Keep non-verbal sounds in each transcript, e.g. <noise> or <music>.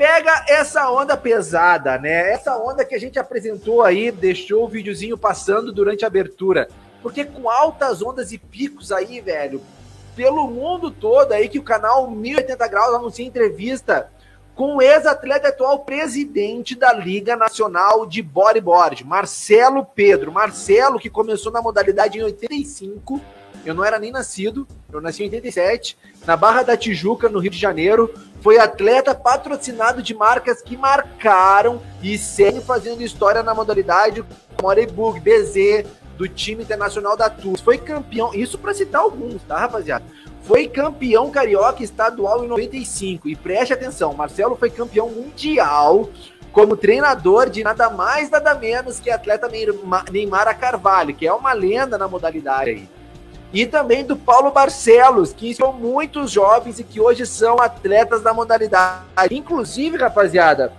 pega essa onda pesada, né? Essa onda que a gente apresentou aí, deixou o videozinho passando durante a abertura. Porque com altas ondas e picos aí, velho, pelo mundo todo aí que o canal 1080 Graus anuncia entrevista com o ex-atleta atual presidente da Liga Nacional de Bodyboard, Marcelo Pedro. Marcelo, que começou na modalidade em 85, eu não era nem nascido, eu nasci em 87, na Barra da Tijuca, no Rio de Janeiro. Foi atleta patrocinado de marcas que marcaram e seguem fazendo história na modalidade, como Orebug, BZ, do time internacional da TUS. Foi campeão, isso para citar alguns, tá, rapaziada? Foi campeão carioca estadual em 95. E preste atenção, Marcelo foi campeão mundial como treinador de nada mais, nada menos que atleta Neymar Carvalho, que é uma lenda na modalidade aí. E também do Paulo Barcelos, que ensinou muitos jovens e que hoje são atletas da modalidade. Inclusive, rapaziada,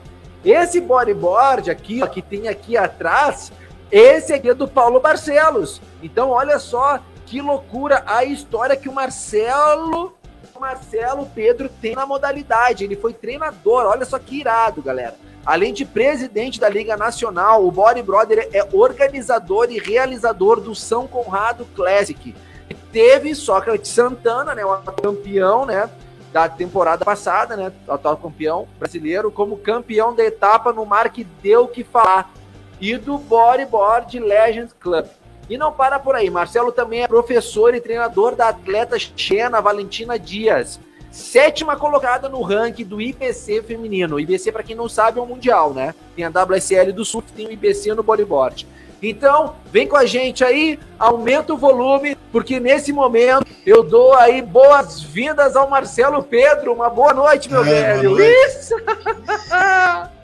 esse bodyboard aqui, ó, que tem aqui atrás, esse aqui é do Paulo Barcelos. Então, olha só que loucura a história que o Marcelo, Marcelo Pedro tem na modalidade. Ele foi treinador. Olha só que irado, galera. Além de presidente da Liga Nacional, o Body Brother é organizador e realizador do São Conrado Classic. Teve Sócrates Santana, né, o campeão, né, da temporada passada, né, atual campeão brasileiro, como campeão da etapa no mar que deu que falar e do Bodyboard Legends Club. E não para por aí, Marcelo também é professor e treinador da atleta Xena Valentina Dias, sétima colocada no ranking do IBC feminino. IBC, para quem não sabe, é o mundial, né? Tem a WSL do Sul, tem o IBC no bodyboard. Então, vem com a gente aí, aumenta o volume, porque nesse momento eu dou aí boas-vindas ao Marcelo Pedro. Uma boa noite, meu é, velho. Isso! <laughs>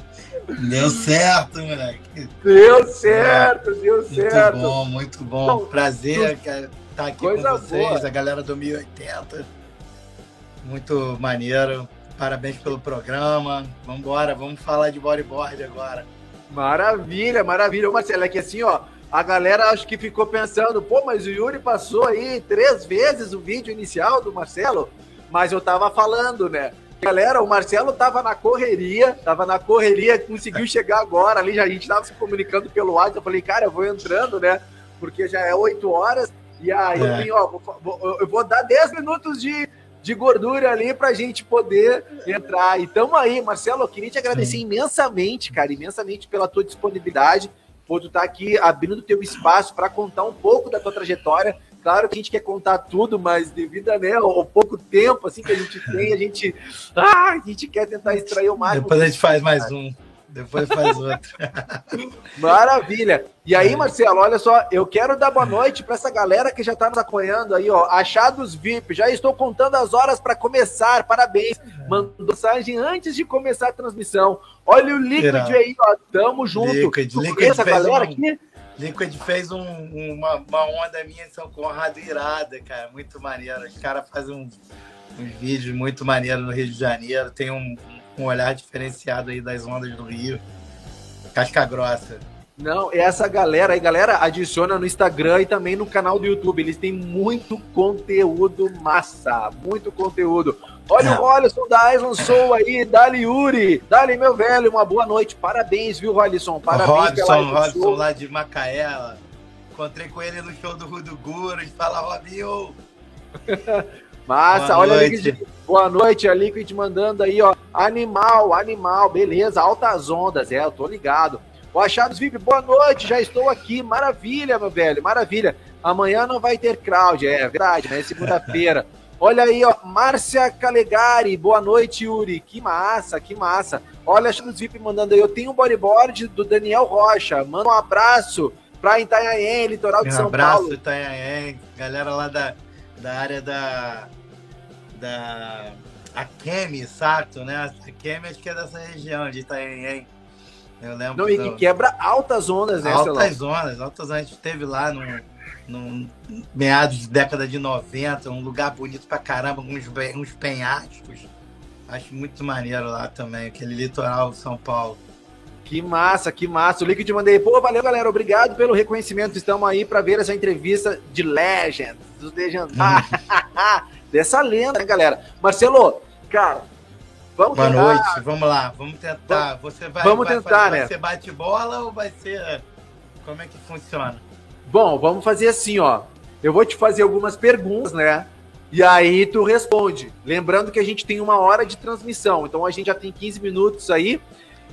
Deu certo, moleque. Deu certo, deu certo. Muito bom, muito bom. Então, Prazer estar tá aqui com vocês, boa. a galera do 1080. Muito maneiro. Parabéns pelo programa. Vamos embora, vamos falar de bodyboard agora. Maravilha, maravilha. Ô, Marcelo, é que assim, ó, a galera acho que ficou pensando, pô, mas o Yuri passou aí três vezes o vídeo inicial do Marcelo, mas eu tava falando, né? Galera, o Marcelo tava na correria, tava na correria, conseguiu chegar agora ali, já a gente tava se comunicando pelo WhatsApp, eu falei, cara, eu vou entrando, né? Porque já é 8 horas, e aí é. eu, vim, ó, vou, eu vou dar 10 minutos de, de gordura ali pra gente poder entrar. E tamo aí, Marcelo, eu queria te agradecer Sim. imensamente, cara, imensamente pela tua disponibilidade, por tu estar tá aqui abrindo o teu espaço para contar um pouco da tua trajetória. Claro que a gente quer contar tudo, mas devido a, né, ao pouco tempo assim que a gente tem, a gente, <laughs> ah, a gente quer tentar extrair o máximo. Depois a gente faz mais um. Depois faz outro. <laughs> Maravilha. E aí, Marcelo, olha só, eu quero dar boa noite para essa galera que já está nos acompanhando aí, ó. Achados VIP, já estou contando as horas para começar. Parabéns. Mandou mensagem antes de começar a transmissão. Olha o Liquid aí, ó. Tamo junto. Liquid, Liquid essa galera um... aqui? Liquid fez um, uma, uma onda minha em São Conrado irada, cara. Muito maneiro. Os caras fazem um, uns vídeos muito maneiros no Rio de Janeiro. Tem um, um olhar diferenciado aí das ondas do Rio. Casca grossa. Não, essa galera aí, galera, adiciona no Instagram e também no canal do YouTube. Eles têm muito conteúdo massa, muito conteúdo. Olha o Rolison da Aison Soul aí, Dali Yuri, Dali meu velho, uma boa noite. Parabéns, viu, Rolison? Parabéns Robson, Robson lá de Macaela. Encontrei com ele no show do Rudo Guras. Fala, Robinho! <laughs> Massa, boa olha noite. a Liquid. Boa noite, a Liquid mandando aí, ó. Animal, animal, beleza, altas ondas. É, eu tô ligado. O Achados VIP, boa noite, já estou aqui. Maravilha, meu velho, maravilha. Amanhã não vai ter crowd, é verdade, né? Segunda-feira. <laughs> Olha aí, ó, Márcia Calegari, boa noite, Yuri. Que massa, que massa. Olha, Achados VIP mandando aí, eu tenho um bodyboard do Daniel Rocha. Manda um abraço pra Itanhaém, litoral de um São abraço, Paulo. Abraço, Itanhaém, galera lá da, da área da da Akemi Sato, né? A Akemi acho que é dessa região de Itanhaém. Eu lembro. Não, e que quebra altas ondas, né? Altas ondas, altas ondas. A gente esteve lá no, no meados de década de 90, um lugar bonito pra caramba, uns, uns penhascos. Acho muito maneiro lá também, aquele litoral de São Paulo. Que massa, que massa. O Liquid mandei. Pô, valeu, galera. Obrigado pelo reconhecimento. Estamos aí para ver essa entrevista de Legend, dos Legendários. <laughs> Dessa lenda, né, galera? Marcelo, cara, Vamos Boa tentar... noite, vamos lá, vamos tentar. Você vai, vamos vai, tentar, vai, né? Você bate bola ou vai ser. Como é que funciona? Bom, vamos fazer assim, ó. Eu vou te fazer algumas perguntas, né? E aí tu responde. Lembrando que a gente tem uma hora de transmissão, então a gente já tem 15 minutos aí.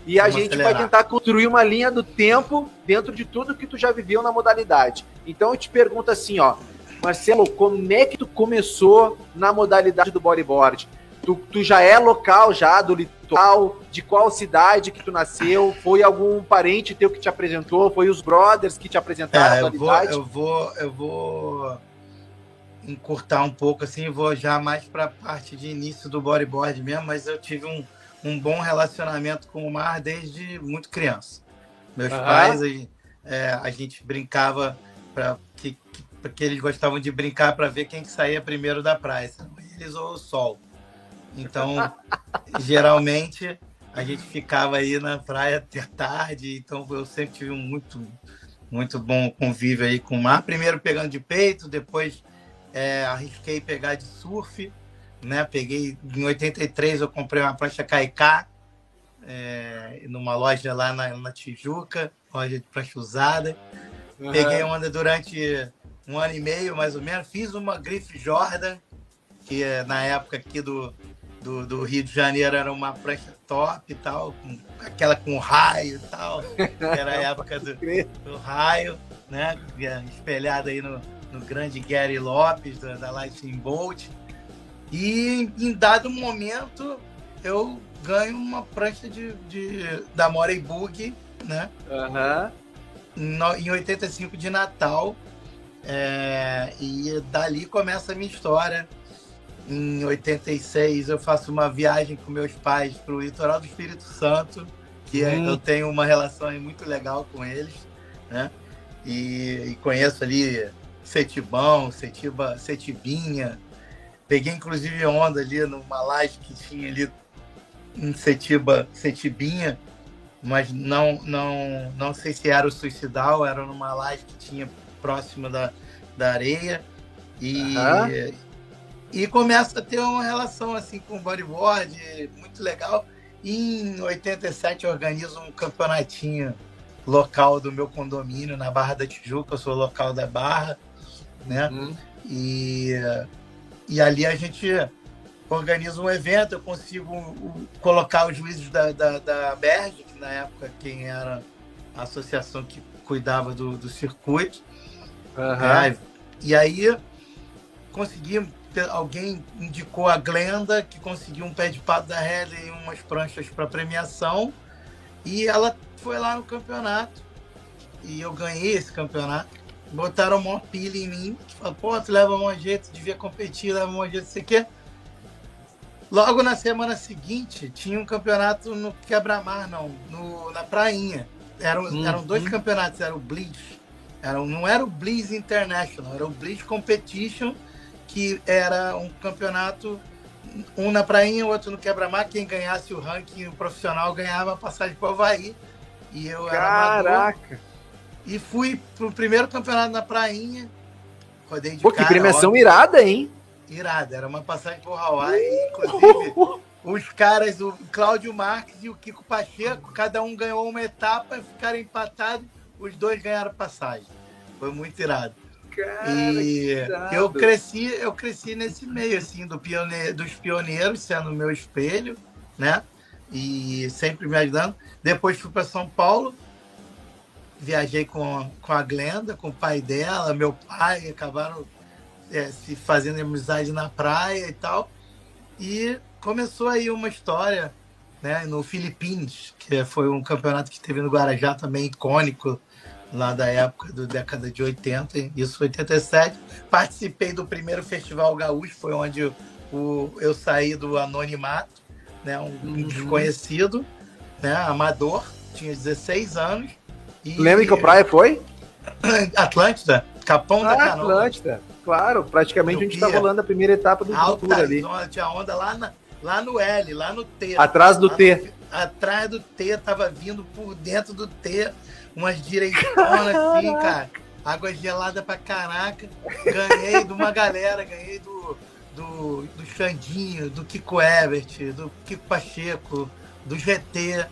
E a Vamos gente acelerar. vai tentar construir uma linha do tempo dentro de tudo que tu já viveu na modalidade. Então eu te pergunto assim, ó, Marcelo, como é que tu começou na modalidade do bodyboard? Tu, tu já é local já do litoral? De qual cidade que tu nasceu? Foi algum parente teu que te apresentou? Foi os brothers que te apresentaram é, a modalidade? Eu vou, eu vou, eu vou encurtar um pouco assim, vou já mais para a parte de início do bodyboard mesmo, mas eu tive um, um bom relacionamento com o mar desde muito criança. Meus uhum. pais, a, é, a gente brincava para que, que, porque eles gostavam de brincar para ver quem que saía primeiro da praia, eles ou o sol. Então, <laughs> geralmente a gente ficava aí na praia até tarde, então eu sempre tive um muito muito bom convívio aí com o mar, primeiro pegando de peito, depois é, arrisquei pegar de surf, né? Peguei em 83 eu comprei uma prancha Kaiká é, numa loja lá na, na, Tijuca, loja de prancha usada. Uhum. Peguei onda durante um ano e meio, mais ou menos. Fiz uma Griff Jordan, que é, na época aqui do, do, do, Rio de Janeiro era uma prancha top e tal, com, aquela com raio e tal. <laughs> Era a época do, do raio, né? Espelhada aí no, no grande Gary Lopes, da, da Lightning Bolt. E em dado momento eu ganho uma prancha de, de da Morey Bug, né? Uhum. No, em 85 de Natal. É, e dali começa a minha história. Em 86 eu faço uma viagem com meus pais para o litoral do Espírito Santo, que hum. eu tenho uma relação muito legal com eles, né? E, e conheço ali Setibão, Setiba, Setibinha. Peguei inclusive onda ali numa laje que tinha ali em Setiba, Setibinha, mas não, não, não sei se era o suicidal, era numa laje que tinha próxima da, da areia. E, uhum. e começa a ter uma relação assim com o bodyboard, muito legal. E em 87 eu organizo um campeonatinho local do meu condomínio na Barra da Tijuca, eu sou local da Barra né? Uhum. E, e ali a gente organiza um evento, eu consigo colocar os juízes da, da, da Berge, que na época quem era a associação que cuidava do, do circuito. Uhum. É, e aí consegui, alguém indicou a Glenda, que conseguiu um pé de pato da Heller e umas pranchas para premiação. E ela foi lá no campeonato. E eu ganhei esse campeonato botaram uma pilha em mim. Falaram, pô, tu leva um jeito, devia competir, leva um jeito, você quer? Logo na semana seguinte, tinha um campeonato no Quebra-Mar, não, no, na Prainha. Eram, uhum. eram dois campeonatos, era o Bleach. Era, não era o Bleach International, era o Bleach Competition, que era um campeonato, um na Prainha, outro no Quebra-Mar. Quem ganhasse o ranking profissional ganhava a passagem para o Havaí. E eu Caraca! Era amador, e fui pro primeiro campeonato na Prainha. Rodei de Pô, cara, que premiação óbvio. irada, hein? Irada. Era uma passagem pro Hawaii. Inclusive, <laughs> os caras, o Cláudio Marques e o Kiko Pacheco, cada um ganhou uma etapa, ficaram empatados. Os dois ganharam passagem. Foi muito irado. Cara, e eu cresci, eu cresci nesse meio assim do pioneiro, dos pioneiros, sendo meu espelho, né? E sempre me ajudando. Depois fui para São Paulo, viajei com, com a Glenda, com o pai dela, meu pai, acabaram é, se fazendo amizade na praia e tal. E começou aí uma história né, no Filipinas, que foi um campeonato que teve no Guarajá também icônico, lá da época da década de 80, isso 87. Participei do primeiro Festival Gaúcho, foi onde o, eu saí do anonimato, né, um uhum. desconhecido, né, amador, tinha 16 anos e... Lembra que praia foi? <coughs> Atlântida, Capão ah, da Canoa. Atlântida, claro. Praticamente a gente está rolando a primeira etapa do Alta ali. Zona, tinha onda lá, na, lá no L, lá no T. Atrás do T. No, atrás do T, tava vindo por dentro do T, umas direitonas assim, cara. Água gelada pra caraca. Ganhei de uma galera, ganhei do, do, do Xandinho, do Kiko Ebert, do Kiko Pacheco, do GT.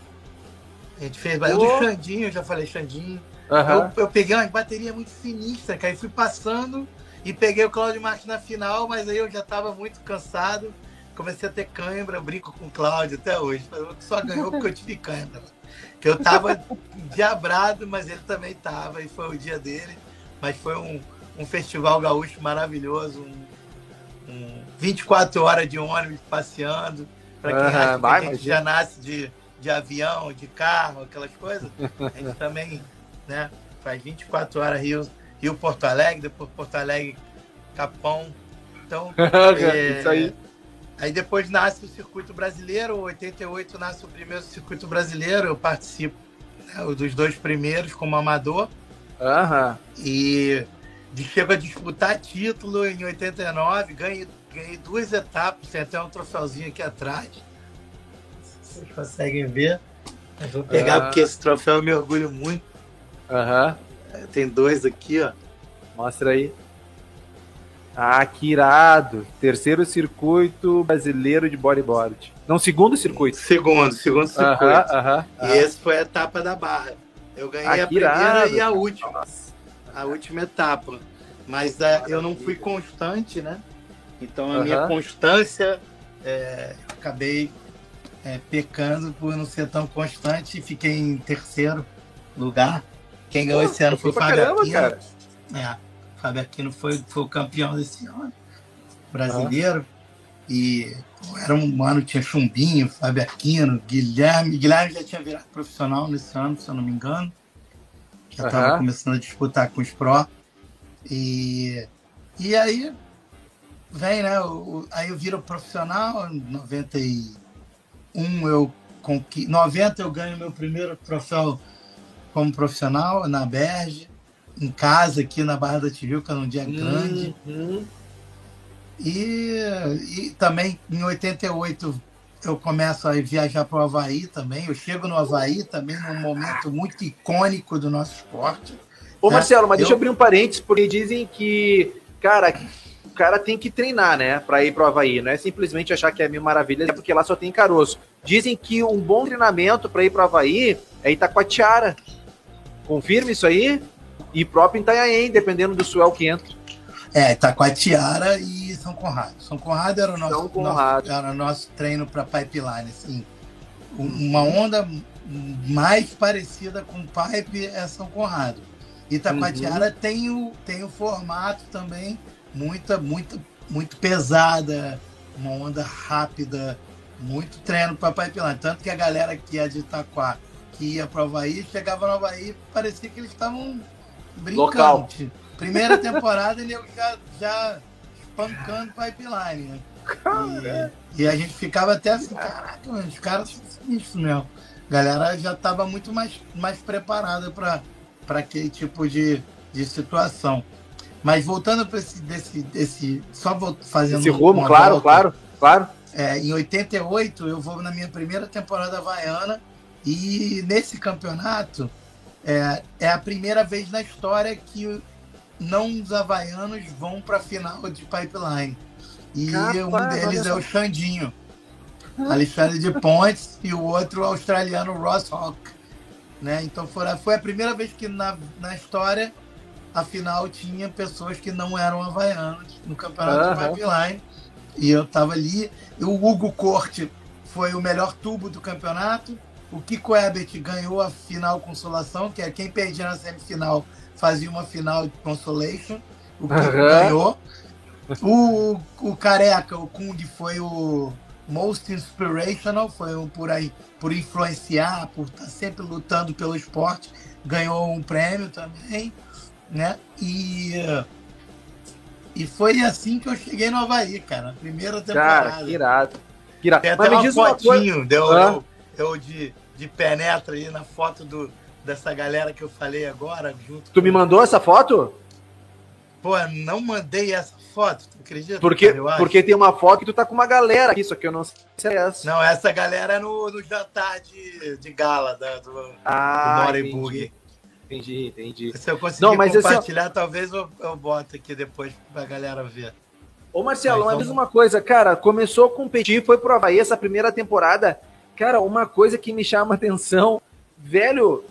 A gente fez. Oh. Do Xandinho, eu já falei Xandinho. Uhum. Eu, eu, peguei uma bateria muito sinistra, cara, e fui passando e peguei o Claudio Marques na final, mas aí eu já estava muito cansado. Comecei a ter cãibra, eu brinco com o Cláudio até hoje. Só ganhou porque eu tive cãibra. Que eu tava diabrado, mas ele também tava, e foi o dia dele. Mas foi um, um festival gaúcho maravilhoso, um, um 24 horas de ônibus passeando. Para quem, uhum, vai, gente já nasce de, de avião, de carro, aquelas coisas, a gente também né, faz 24 horas Rio, Rio Porto Alegre, depois Porto Alegre, Capão. Então, <laughs> é, isso aí. Aí depois nasce o circuito brasileiro, 88 nasce o primeiro circuito brasileiro, eu participo né, dos dois primeiros como amador. Uhum. E chego a disputar título em 89, ganhei, ganhei duas etapas, tem até um troféuzinho aqui atrás. Vocês conseguem ver. Eu vou pegar uhum. porque esse troféu eu me orgulho muito. Aham. Uhum. Tem dois aqui, ó. Mostra aí. Ah, que irado. Terceiro circuito brasileiro de bodyboard. Não, segundo circuito. Segundo, segundo circuito. Uh -huh, e esse foi a etapa da barra. Eu ganhei ah, a primeira irado. e a última. Nossa. A última etapa. Mas uh, eu não fui constante, né? Então a minha constância, é, acabei é, pecando por não ser tão constante e fiquei em terceiro lugar. Quem ganhou Pô, esse ano foi o Fábio Aquino. Cara. É. Fábio Aquino foi, foi o campeão desse ano, brasileiro. Ah. E pô, era um ano, tinha Chumbinho, Fábio Aquino, Guilherme. Guilherme já tinha virado profissional nesse ano, se eu não me engano. Já estava uhum. começando a disputar com os pró. E, e aí vem, né? O, aí eu viro profissional, em 91 eu conqui... 90 eu ganho meu primeiro troféu como profissional na Berge em casa aqui na Barra da Tijuca num dia grande. Uhum. E, e também em 88 eu começo a viajar para o Havaí também. Eu chego no Havaí também num momento muito icônico do nosso esporte. Ô né? Marcelo, mas eu... deixa eu abrir um parênteses, porque dizem que, cara, cara tem que treinar, né, para ir para o Havaí. Não é simplesmente achar que é mil maravilhas, é porque lá só tem caroço. Dizem que um bom treinamento para ir para o Havaí é Itacoatiara. Confirma isso aí? E próprio Itanhaém, dependendo do suel que entra. É, Itacoatiara e São Conrado. São Conrado era o nosso, nosso era o nosso treino para pipeline. Assim, uma onda mais parecida com pipe é São Conrado. Itacoatiara uhum. tem, o, tem o formato também muita, muito, muito pesada, uma onda rápida, muito treino para pipeline. Tanto que a galera que é de Itaquá, que ia para o Havaí, chegava no Havaí parecia que eles estavam brincante. Local. Primeira temporada ele já, já espancando pipeline, né? E, e, a gente ficava até assim, caraca, os caras isso mesmo. A galera já estava muito mais, mais preparada para aquele tipo de, de situação. Mas voltando para esse desse, desse. Só vou fazendo. Esse rumo, claro, volta, claro, claro. É, em 88, eu vou na minha primeira temporada havaiana e nesse campeonato é, é a primeira vez na história que não os havaianos vão para a final de pipeline. E um deles é o Xandinho, Alexandre de Pontes, e o outro o australiano Ross Hawk. Né? Então foi, foi a primeira vez que na, na história a final tinha pessoas que não eram havaianos no campeonato uhum. de pipeline. E eu estava ali. E o Hugo Corte foi o melhor tubo do campeonato. O Kiko Ebert ganhou a final consolação, que é quem perdia na semifinal fazia uma final de consolation. O Kiko uhum. ganhou. O, o Careca, o Kung, foi o most inspirational, foi o por aí, por influenciar, por estar tá sempre lutando pelo esporte, ganhou um prêmio também, né? E e foi assim que eu cheguei no Havaí, cara, na primeira temporada. Cara, que irado. Que irado. Tem até Mas uma fotinho, deu, eu, eu de de penetra aí na foto do, dessa galera que eu falei agora. Junto tu me mandou essa foto? Pô, não mandei essa foto, tu acredita? Porque, cara, porque tem uma foto que tu tá com uma galera aqui, só que eu não sei se é essa. Não, essa galera é no, no jantar de, de gala da, do, ah, do. Entendi, entendi. Se eu conseguir não, mas compartilhar, assim, talvez eu, eu boto aqui depois pra galera ver. Ô Marcelo, mas diz uma coisa, cara, começou a competir, foi pro Havaí essa primeira temporada. Cara, uma coisa que me chama atenção, velho,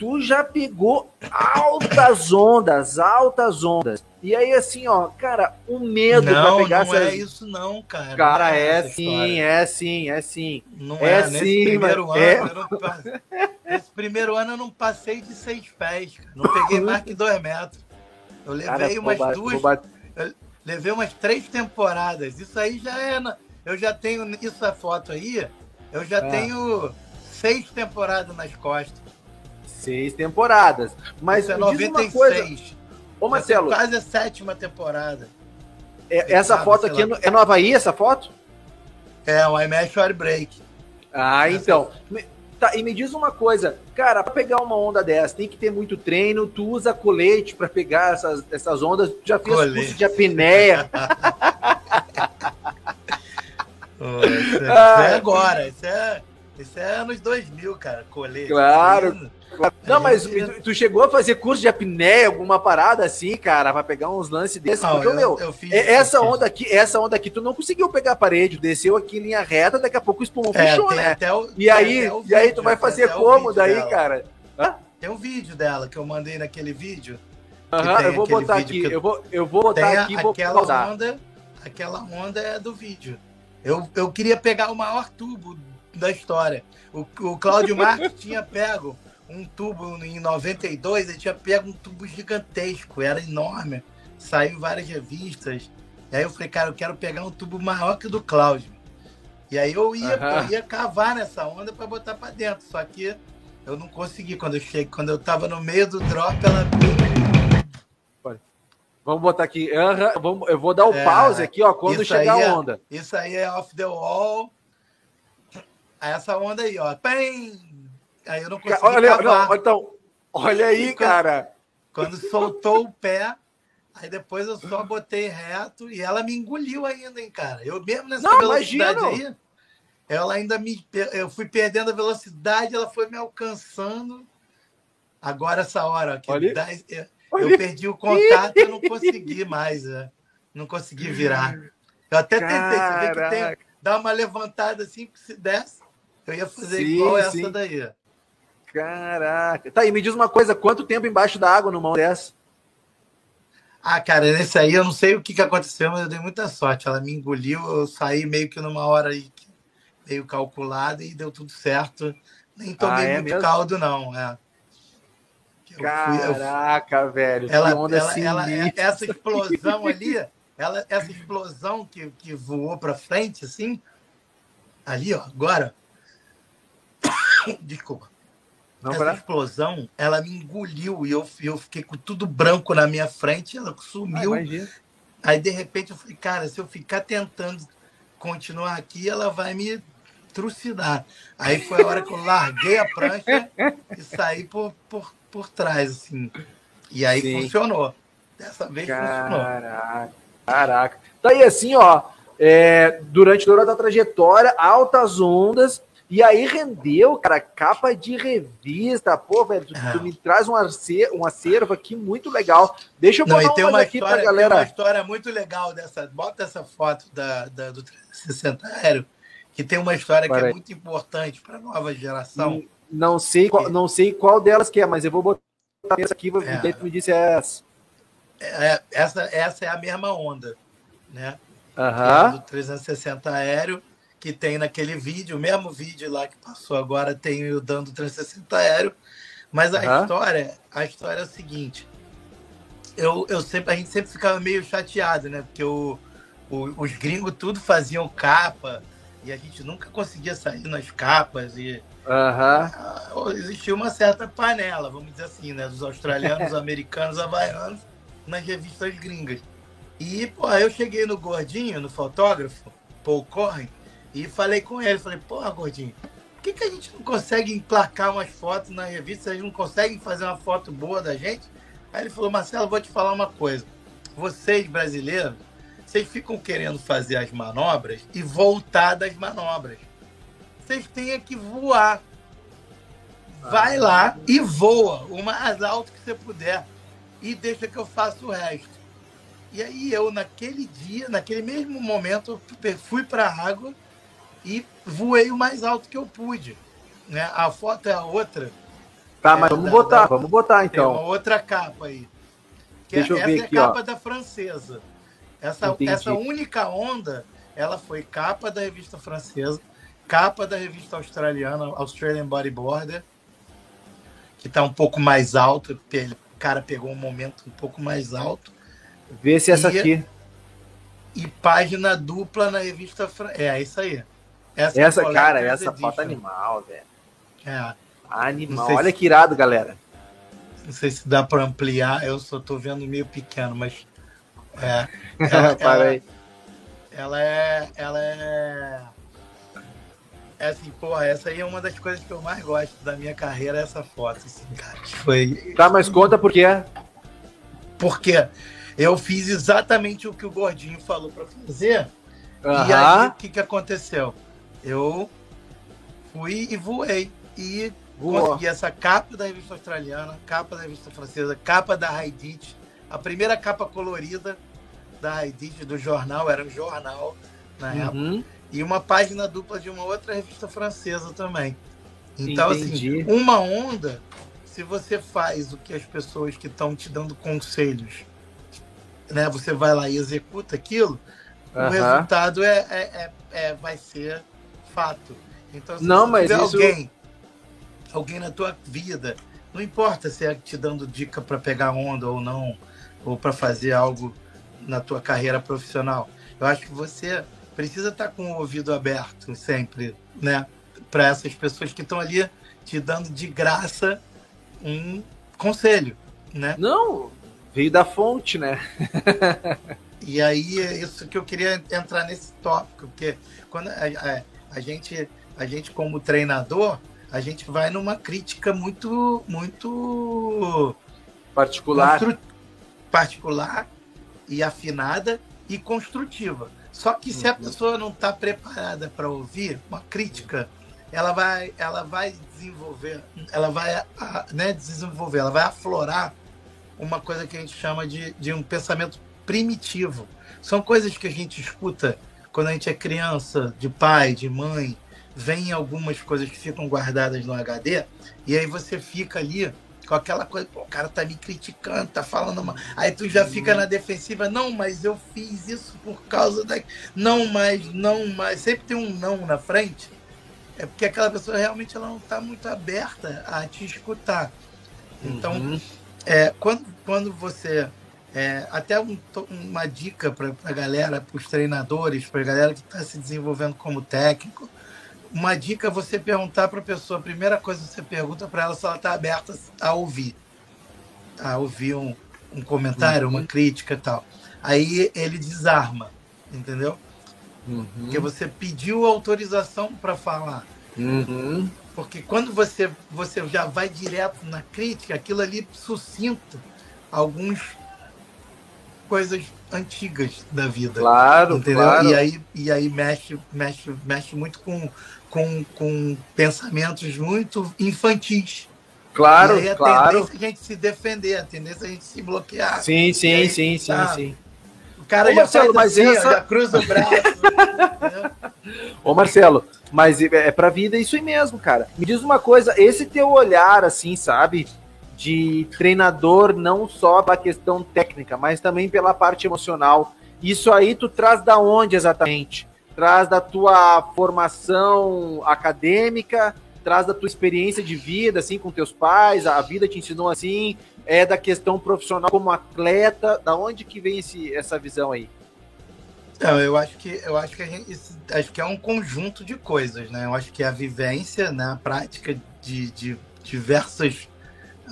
tu já pegou altas ondas, altas ondas. E aí, assim, ó, cara, o medo não, pra pegar não essas... é isso não, cara. Cara, é, é sim, história. é sim, é sim. Não é, é nesse sim, primeiro ano, é... não... nesse primeiro ano eu não passei de seis pés, cara. Não peguei mais que dois metros. Eu levei cara, umas duas... Eu levei umas três temporadas. Isso aí já é... Na... Eu já tenho... Isso é foto aí, eu já é. tenho seis temporadas nas costas. Seis temporadas. Mas Isso é 96. Coisa... Ô, Marcelo. Quase a sétima temporada. É, essa foto aqui é no, é no Havaí, essa foto? É, o IMAX Short Break. Ah, essa... então. Tá, e me diz uma coisa, cara, para pegar uma onda dessa, tem que ter muito treino, tu usa colete para pegar essas, essas ondas, tu já fez colete. curso de apneia. <laughs> oh, isso, é, ah, é agora, isso é, isso é anos 2000, cara, colete. Claro. Não, mas tu, chegou a fazer curso de apneia, alguma parada assim, cara, pra pegar uns lances desses? Não, porque, eu, meu, eu fiz, essa eu onda aqui, essa onda aqui, tu não conseguiu pegar a parede, desceu aqui em linha reta, daqui a pouco o espumão é, fechou, né? O, e aí, vídeo, e aí tu vai fazer como daí, dela. cara? Hã? Tem um vídeo dela que eu mandei naquele vídeo. Aham, eu vou botar aqui, eu vou, eu vou botar aqui, vou aquela onda, aquela onda é do vídeo. Eu, eu queria pegar o maior tubo da história. O, o Cláudio Marques <laughs> tinha pego um tubo em 92, ele tinha pego um tubo gigantesco, era enorme, saiu em várias revistas. E aí eu falei, cara, eu quero pegar um tubo maior que o do Cláudio. E aí eu ia, uhum. eu ia cavar nessa onda para botar para dentro, só que eu não consegui quando eu cheguei, quando eu tava no meio do drop, ela Vamos botar aqui. Uhum, eu vou dar o é, pause aqui, ó, quando chegar a é- onda. É, isso aí é off the wall. Essa onda aí, ó. Pem! Aí eu não consegui olha, não, então, olha aí, quando, cara. Quando soltou o pé, aí depois eu só botei reto e ela me engoliu ainda, hein, cara. Eu mesmo nessa não, velocidade imagino. aí, ela ainda me. Eu fui perdendo a velocidade, ela foi me alcançando. Agora, essa hora, ó, que dá, eu, eu, perdi o contato e eu não consegui mais. Né? Não consegui virar. Eu até tentei, você vê que tem, dar uma levantada assim, se desse, eu ia fazer sim, igual sim. essa daí. Caraca. Tá, e me diz uma coisa, quanto tempo embaixo da água numa dessa? Ah, cara, nesse aí eu não sei o que, que aconteceu, mas eu dei muita sorte. Ela me engoliu, eu saí meio que numa hora aí, meio calculada e deu tudo certo. Nem tomei ah, é muito mesmo? caldo, não. É. Eu Caraca, fui, velho. Ela, ela, ela, é, essa explosão ali, ela, essa explosão que, que voou para frente, assim, ali, ó, agora. <coughs> Desculpa. Não, Essa explosão, ela me engoliu e eu, eu fiquei com tudo branco na minha frente, ela sumiu. Ah, Aí, de repente, eu falei, cara, se eu ficar tentando continuar aqui, ela vai me trucidar. Aí foi a hora que eu larguei a prancha e saí por, por, por trás, assim. E aí Sim. funcionou. Dessa vez Caraca. funcionou. Caraca. Tá aí assim, ó. É, durante toda a trajetória, altas ondas, e aí rendeu, cara, capa de revista. Pô, velho, tu, tu me traz um acervo, um acervo aqui muito legal. Deixa eu botar Não, e tem uma aqui história, pra galera. Tem uma história muito legal dessa. Bota essa foto da, da do 360 aéreo, que tem uma história que é muito importante para a nova geração. Não sei, qual, não sei qual delas que é, mas eu vou botar essa aqui, é. tu me disse é essa. É, essa. Essa é a mesma onda, né? Aham. É do 360 aéreo que tem naquele vídeo, o mesmo vídeo lá que passou agora, tem o dando 360 aéreo. Mas a uhum. história, a história é o seguinte. Eu, eu sempre, a gente sempre ficava meio chateado, né? Porque o, o, os gringos tudo faziam capa e a gente nunca conseguia sair nas capas e uhum. existia uma certa panela, vamos dizer assim, né? Dos australianos, <laughs> americanos, havaianos nas revistas gringas. E, pô, eu cheguei no gordinho, no fotógrafo, Paul Corren, e falei com ele, falei, porra, gordinho, por que, que a gente não consegue emplacar umas fotos na revista? Vocês não conseguem fazer uma foto boa da gente? Aí ele falou, Marcelo, vou te falar uma coisa. Vocês, brasileiros, vocês ficam querendo fazer as manobras e voltar das manobras. Vocês têm que voar. Vai lá e voa o mais alto que você puder. E deixa que eu faça o resto. E aí eu, naquele dia, naquele mesmo momento, fui para a água e voei o mais alto que eu pude. Né? A foto é a outra. Tá, mas é, vamos da, botar, da, vamos botar então. Tem uma outra capa aí. Que Deixa eu essa ver é aqui, a capa ó. da francesa. Essa, essa única onda, ela foi capa da revista francesa, capa da revista australiana, Australian Bodyboarder, que está um pouco mais alto, o cara pegou um momento um pouco mais alto. Vê se essa e, aqui. E página dupla na revista. É, é isso aí. Essa, essa cara, essa Edition. foto animal, velho. É. Animal. Olha se... que irado, galera. Não sei se dá para ampliar, eu só tô vendo meio pequeno, mas. É. <laughs> Ela, ela, ela é. Ela é é assim, porra, essa aí é uma das coisas que eu mais gosto da minha carreira, essa foto, assim, cara. Foi... Tá, mas conta por quê? Porque eu fiz exatamente o que o Gordinho falou para fazer. E aí, o que, que aconteceu? Eu fui e voei. E Boa. consegui essa capa da revista australiana, capa da revista francesa, capa da Haidit, a primeira capa colorida da Haidit do jornal, era um jornal na uhum. época e uma página dupla de uma outra revista francesa também. Então, assim, Entendi. assim, uma onda, se você faz o que as pessoas que estão te dando conselhos, né, você vai lá e executa aquilo, uhum. o resultado é, é, é, é, vai ser fato. Então, se não, mas isso... alguém, alguém na tua vida, não importa se é te dando dica para pegar onda ou não, ou para fazer algo na tua carreira profissional, eu acho que você precisa estar tá com o ouvido aberto sempre, né? Para essas pessoas que estão ali te dando de graça um conselho, né? Não, veio da fonte, né? <laughs> e aí é isso que eu queria entrar nesse tópico, porque quando a, a, a gente, a gente como treinador, a gente vai numa crítica muito, muito particular, particular e afinada e construtiva. Só que se a uhum. pessoa não está preparada para ouvir uma crítica, ela vai, ela vai desenvolver, ela vai né, desenvolver, ela vai aflorar uma coisa que a gente chama de, de um pensamento primitivo. São coisas que a gente escuta quando a gente é criança, de pai, de mãe, vem algumas coisas que ficam guardadas no HD, e aí você fica ali com aquela coisa, pô, o cara tá me criticando, tá falando uma. Aí tu já fica na defensiva, não, mas eu fiz isso por causa da. Não, mas, não, mas. Sempre tem um não na frente. É porque aquela pessoa realmente ela não tá muito aberta a te escutar. Então, uhum. é, quando, quando você. É, até um, uma dica para a galera, para os treinadores, para a galera que está se desenvolvendo como técnico uma dica é você perguntar para a pessoa, a primeira coisa que você pergunta para ela se ela está aberta a ouvir. A ouvir um, um comentário, uhum. uma crítica e tal. Aí ele desarma, entendeu? Uhum. Porque você pediu autorização para falar. Uhum. Porque quando você, você já vai direto na crítica, aquilo ali sucinto alguns coisas antigas da vida. Claro, entendeu? claro. E aí, e aí mexe, mexe, mexe muito com, com, com pensamentos muito infantis. Claro, e aí a claro. tendência é a gente se defender, a tendência é a gente se bloquear. Sim, sim, aí, sim, sim, tá, sim. O cara Ô, já Marcelo, mas assim, essa... já cruza o braço. né? <laughs> Ô Marcelo, mas é, é pra vida isso aí mesmo, cara. Me diz uma coisa, esse teu olhar, assim, sabe? De treinador, não só para a questão técnica, mas também pela parte emocional. Isso aí tu traz da onde exatamente? traz da tua formação acadêmica, traz da tua experiência de vida, assim, com teus pais, a vida te ensinou assim, é da questão profissional como atleta, da onde que vem esse, essa visão aí? Não, eu acho que eu acho que gente, acho que é um conjunto de coisas, né? Eu acho que a vivência, né, a prática de, de diversas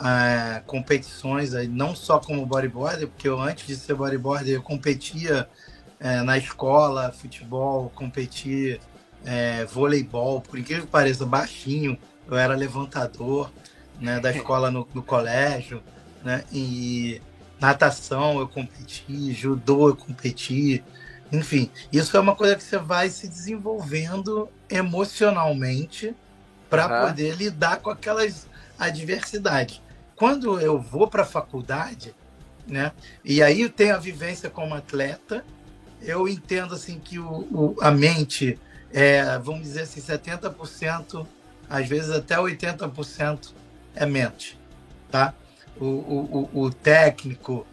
é, competições, aí, não só como bodyboarder, porque eu antes de ser bodyboarder eu competia é, na escola, futebol, competir, é, voleibol, por incrível que pareça, baixinho, eu era levantador né, da escola no, no colégio, né, e natação eu competi, judô eu competi, enfim, isso é uma coisa que você vai se desenvolvendo emocionalmente para uhum. poder lidar com aquelas adversidades. Quando eu vou para a faculdade, né? E aí tem a vivência como atleta. Eu entendo assim que o, o a mente é, vamos dizer assim, 70%, às vezes até 80% é mente, tá? O, o, o técnico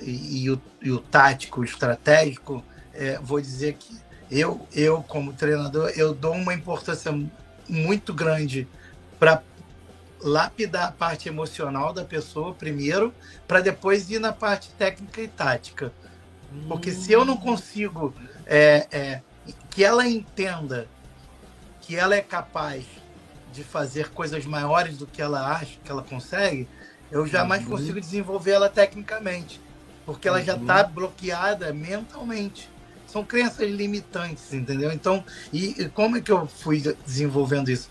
e, e, o, e o tático, o estratégico, é, vou dizer que eu, eu como treinador, eu dou uma importância muito grande para lapidar a parte emocional da pessoa primeiro, para depois ir na parte técnica e tática. Porque se eu não consigo é, é, que ela entenda que ela é capaz de fazer coisas maiores do que ela acha que ela consegue, eu jamais uhum. consigo desenvolver ela tecnicamente, porque ela uhum. já está bloqueada mentalmente. São crenças limitantes, entendeu? Então, e, e como é que eu fui desenvolvendo isso?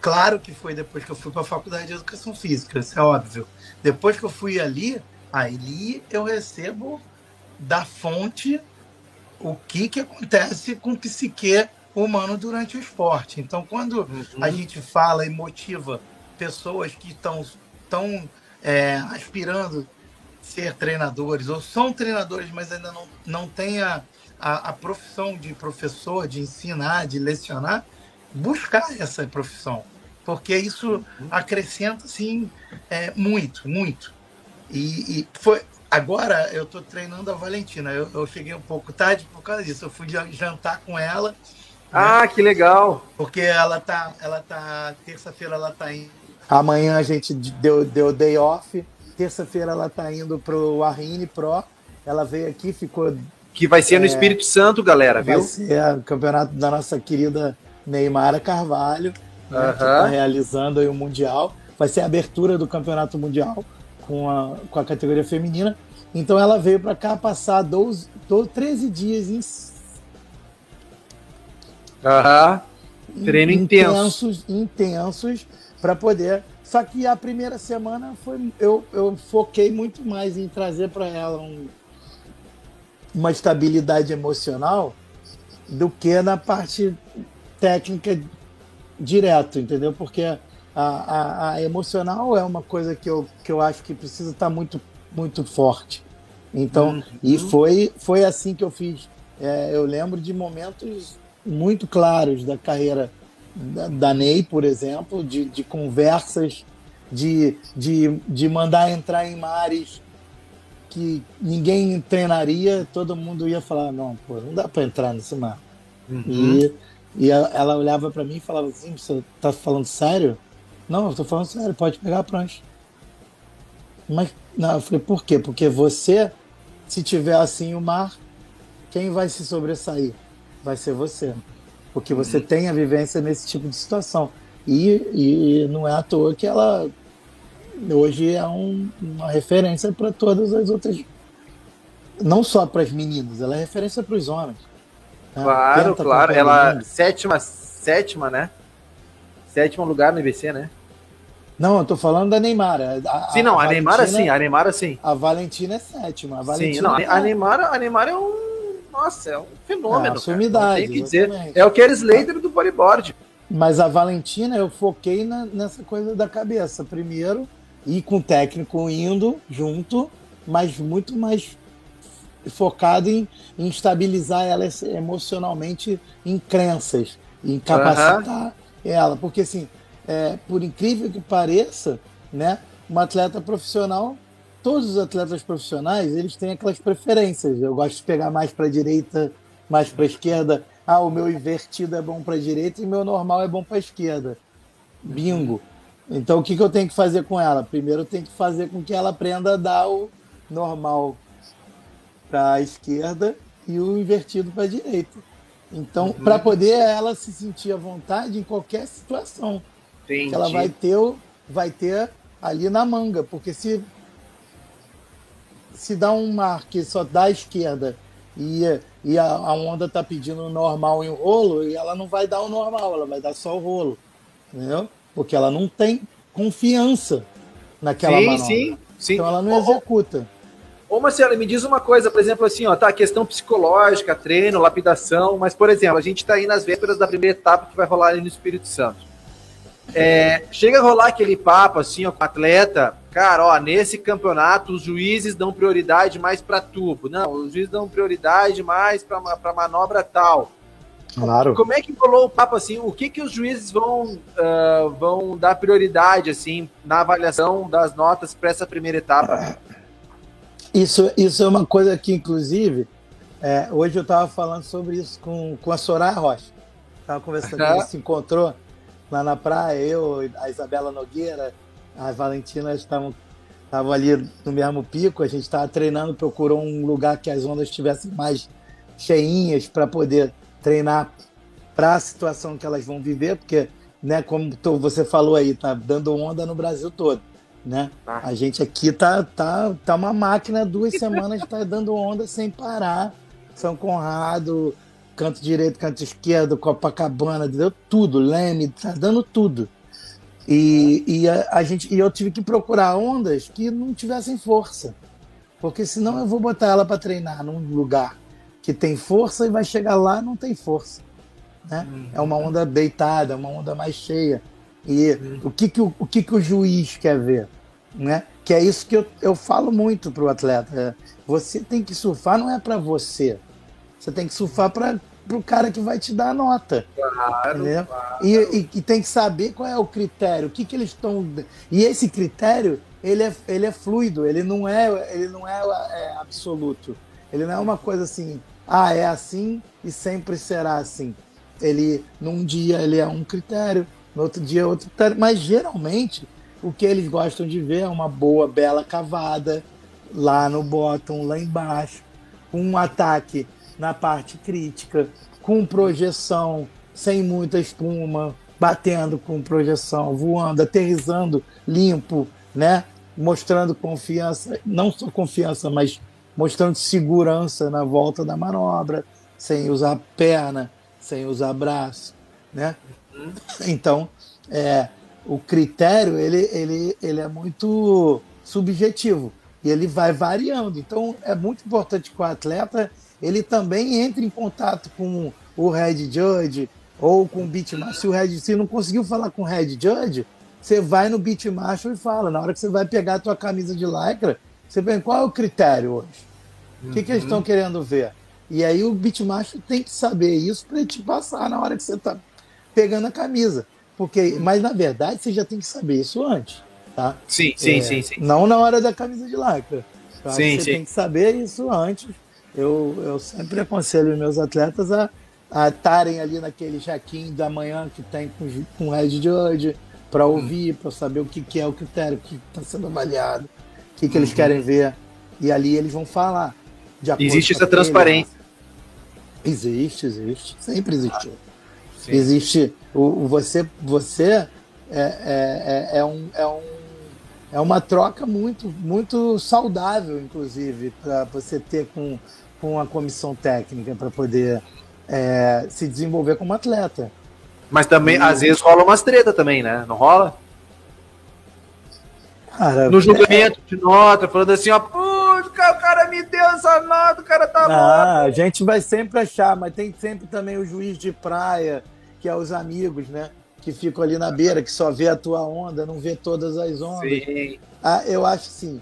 Claro que foi depois que eu fui para a faculdade de educação física, isso é óbvio. Depois que eu fui ali, ali eu recebo da fonte o que, que acontece com o psique humano durante o esporte. Então, quando uhum. a gente fala e motiva pessoas que estão tão, é, aspirando ser treinadores ou são treinadores, mas ainda não, não têm a, a, a, profissão de professor, de ensinar, de lecionar, buscar essa profissão, porque isso uhum. acrescenta assim é, muito, muito. E, e, foi agora eu estou treinando a Valentina. Eu, eu, cheguei um pouco tarde por causa disso. Eu fui jantar com ela. Né? Ah, né? que legal! Porque ela tá, ela tá terça-feira ela tá indo. Amanhã a gente deu, deu day off. Terça-feira ela tá indo pro Arine Pro. Ela veio aqui, ficou que vai ser no é, Espírito Santo, galera, viu? Vai ser o campeonato da nossa querida Neymara Carvalho, né, que está realizando aí o Mundial. Vai ser a abertura do Campeonato Mundial com a, com a categoria feminina. Então ela veio para cá passar 12, 12, 13 dias em. Aham. Treino intensos, intensos, intensos para poder. Só que a primeira semana foi eu, eu foquei muito mais em trazer para ela um, uma estabilidade emocional do que na parte técnica direto, entendeu? Porque a, a, a, emocional é uma coisa que eu, que eu acho que precisa estar muito, muito forte. Então, uhum. e foi, foi assim que eu fiz. É, eu lembro de momentos muito claros da carreira da, da Ney, por exemplo, de, de conversas, de, de, de mandar entrar em mares que ninguém treinaria, todo mundo ia falar: não, pô, não dá para entrar nesse mar. Uhum. E, e ela olhava para mim e falava assim: você tá falando sério? Não, eu tô falando sério, pode pegar a prancha. Mas, não, eu falei: por quê? Porque você, se tiver assim o mar, quem vai se sobressair? Vai ser você. Porque você uhum. tem a vivência nesse tipo de situação. E, e não é à toa que ela hoje é um, uma referência para todas as outras. Não só para as meninas, ela é referência para os homens. Né? Claro, claro. Ela sétima, sétima, né? Sétimo lugar no IBC, né? Não, eu tô falando da Neymar. A, sim, não, a, a Neymar sim, a Neymar sim. A Valentina é sétima. A Valentina sim, não, é... a Neymar, a Neymar é um. Nossa, é um fenômeno. É, sumidade. Tem que dizer. É o Kelly Slater do bodyboard. Mas a Valentina, eu foquei na, nessa coisa da cabeça. Primeiro, e com o técnico indo junto, mas muito mais focado em, em estabilizar ela emocionalmente em crenças, em capacitar uhum. ela. Porque, assim, é, por incrível que pareça, né, uma atleta profissional, todos os atletas profissionais, eles têm aquelas preferências. Eu gosto de pegar mais para a direita, mais para a esquerda. Ah, o meu invertido é bom para a direita e o meu normal é bom para a esquerda. Bingo. Então, o que, que eu tenho que fazer com ela? Primeiro, eu tenho que fazer com que ela aprenda a dar o normal para a esquerda e o invertido para a direita. Então, uhum. para poder ela se sentir à vontade em qualquer situação, Entendi. que ela vai ter, vai ter ali na manga, porque se se dá um mar que só dá a esquerda e, e a, a onda está pedindo normal em rolo, e ela não vai dar o normal, ela vai dar só o rolo, entendeu? porque ela não tem confiança naquela sim, manobra. Sim, sim. Então ela não executa. Ô Marcelo, me diz uma coisa, por exemplo, assim, ó, tá, questão psicológica, treino, lapidação, mas, por exemplo, a gente está aí nas vésperas da primeira etapa que vai rolar ali no Espírito Santo. É, chega a rolar aquele papo, assim, ó, com o atleta, cara, ó, nesse campeonato os juízes dão prioridade mais para tubo. Não, os juízes dão prioridade mais para manobra tal. Claro. Como é que rolou o papo assim? O que que os juízes vão, uh, vão dar prioridade assim na avaliação das notas para essa primeira etapa? <coughs> Isso, isso é uma coisa que, inclusive, é, hoje eu estava falando sobre isso com, com a Soraya Rocha. Estava conversando, a gente se encontrou lá na praia, eu, a Isabela Nogueira, a Valentina estavam estavam ali no mesmo pico, a gente estava treinando, procurou um lugar que as ondas estivessem mais cheinhas para poder treinar para a situação que elas vão viver, porque, né, como você falou aí, tá dando onda no Brasil todo, né? Ah. A gente aqui tá, tá, tá uma máquina, duas semanas tá dando onda sem parar. São Conrado, canto direito, canto esquerdo, Copacabana, deu tudo, Leme, tá dando tudo. E, e, a, a, gente, e eu tive que procurar ondas que não tivessem força. Porque senão eu vou botar ela para treinar num lugar que tem força e vai chegar lá não tem força. Né? Uhum. É uma onda deitada, uma onda mais cheia. E uhum. o, que, que, o, o que, que o juiz quer ver? Né? Que é isso que eu, eu falo muito para o atleta. Você tem que surfar, não é para você. Você tem que surfar para o cara que vai te dar a nota. Claro, claro. E, e, e, tem que saber qual é o critério, o que, que eles estão. E esse critério, ele é, ele é fluido, ele não é, ele não é, é absoluto. Ele não é uma coisa assim, ah, é assim e sempre será assim. Ele, num dia, ele é um critério, no outro dia outro mas geralmente o que eles gostam de ver é uma boa, bela cavada lá no bottom, lá embaixo, um ataque na parte crítica, com projeção, sem muita espuma, batendo com projeção, voando, aterrizando limpo, né? Mostrando confiança, não só confiança, mas mostrando segurança na volta da manobra, sem usar perna, sem usar braço, né? Então, é, o critério ele, ele, ele é muito subjetivo e ele vai variando. Então, é muito importante que o atleta ele também entre em contato com o head judge ou com o beat master. Se o head, se não conseguiu falar com o head judge, você vai no beat master e fala. Na hora que você vai pegar a tua camisa de lycra, você pensa, qual é o critério hoje? O uhum. que, que eles estão querendo ver? E aí o beatmaster tem que saber isso para te passar na hora que você está pegando a camisa. Porque, mas na verdade você já tem que saber isso antes. Tá? Sim, sim, é, sim, sim. Não na hora da camisa de lycra. Tá? Sim, você sim. tem que saber isso antes. Eu, eu sempre aconselho os meus atletas a estarem ali naquele check-in da manhã que tem com, com o Red Judge para hum. ouvir, para saber o que, que é o critério, o que está sendo avaliado, o que, que eles uhum. querem ver. E ali eles vão falar. Existe essa transparência. Existe, existe. Sempre existiu. Ah, existe. O, o, você você é, é, é, é, um, é, um, é uma troca muito, muito saudável, inclusive, para você ter com, com a comissão técnica para poder é, se desenvolver como atleta. Mas também, e... às vezes, rola umas treta também, né? Não rola? Cara, no julgamento é... de nota, falando assim, ó, me deu essa nota, o cara tá ah, A gente vai sempre achar, mas tem sempre também o juiz de praia, que é os amigos, né? Que ficam ali na beira, que só vê a tua onda, não vê todas as ondas. Sim. Ah, eu acho assim,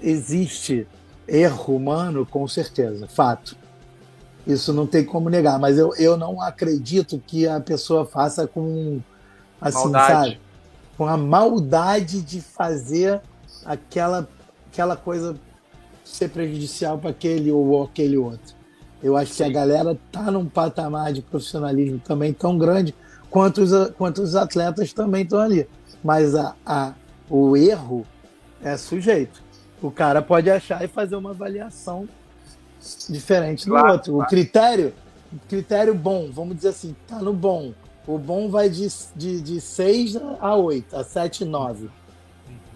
existe erro humano, com certeza, fato. Isso não tem como negar, mas eu, eu não acredito que a pessoa faça com assim, maldade. sabe? Com a maldade de fazer aquela aquela coisa ser prejudicial para aquele ou aquele outro. Eu acho Sim. que a galera tá num patamar de profissionalismo também tão grande quanto os, quanto os atletas também estão ali. Mas a, a, o erro é sujeito. O cara pode achar e fazer uma avaliação diferente do claro, outro. Claro. O critério, critério bom, vamos dizer assim, tá no bom. O bom vai de, de, de 6 a 8, a 7 9. Uhum.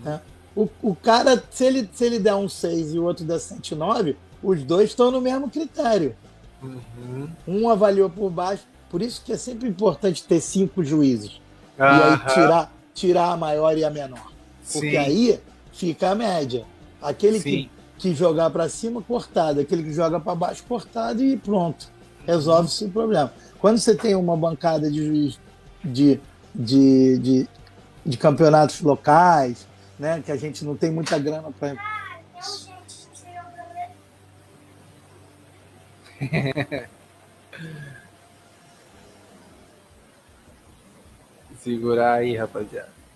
Né? O, o cara, se ele, se ele der um 6 e o outro der 7,9, os dois estão no mesmo critério. Uhum. Um avaliou por baixo. Por isso que é sempre importante ter cinco juízes. Uhum. E aí tirar, tirar a maior e a menor. Porque Sim. aí fica a média. Aquele que, que jogar para cima, cortado. Aquele que joga para baixo, cortado e pronto. Resolve-se o problema. Quando você tem uma bancada de juiz de, de, de, de campeonatos locais, né? Que a gente não tem muita grana para. <laughs> Segurar aí, rapaziada.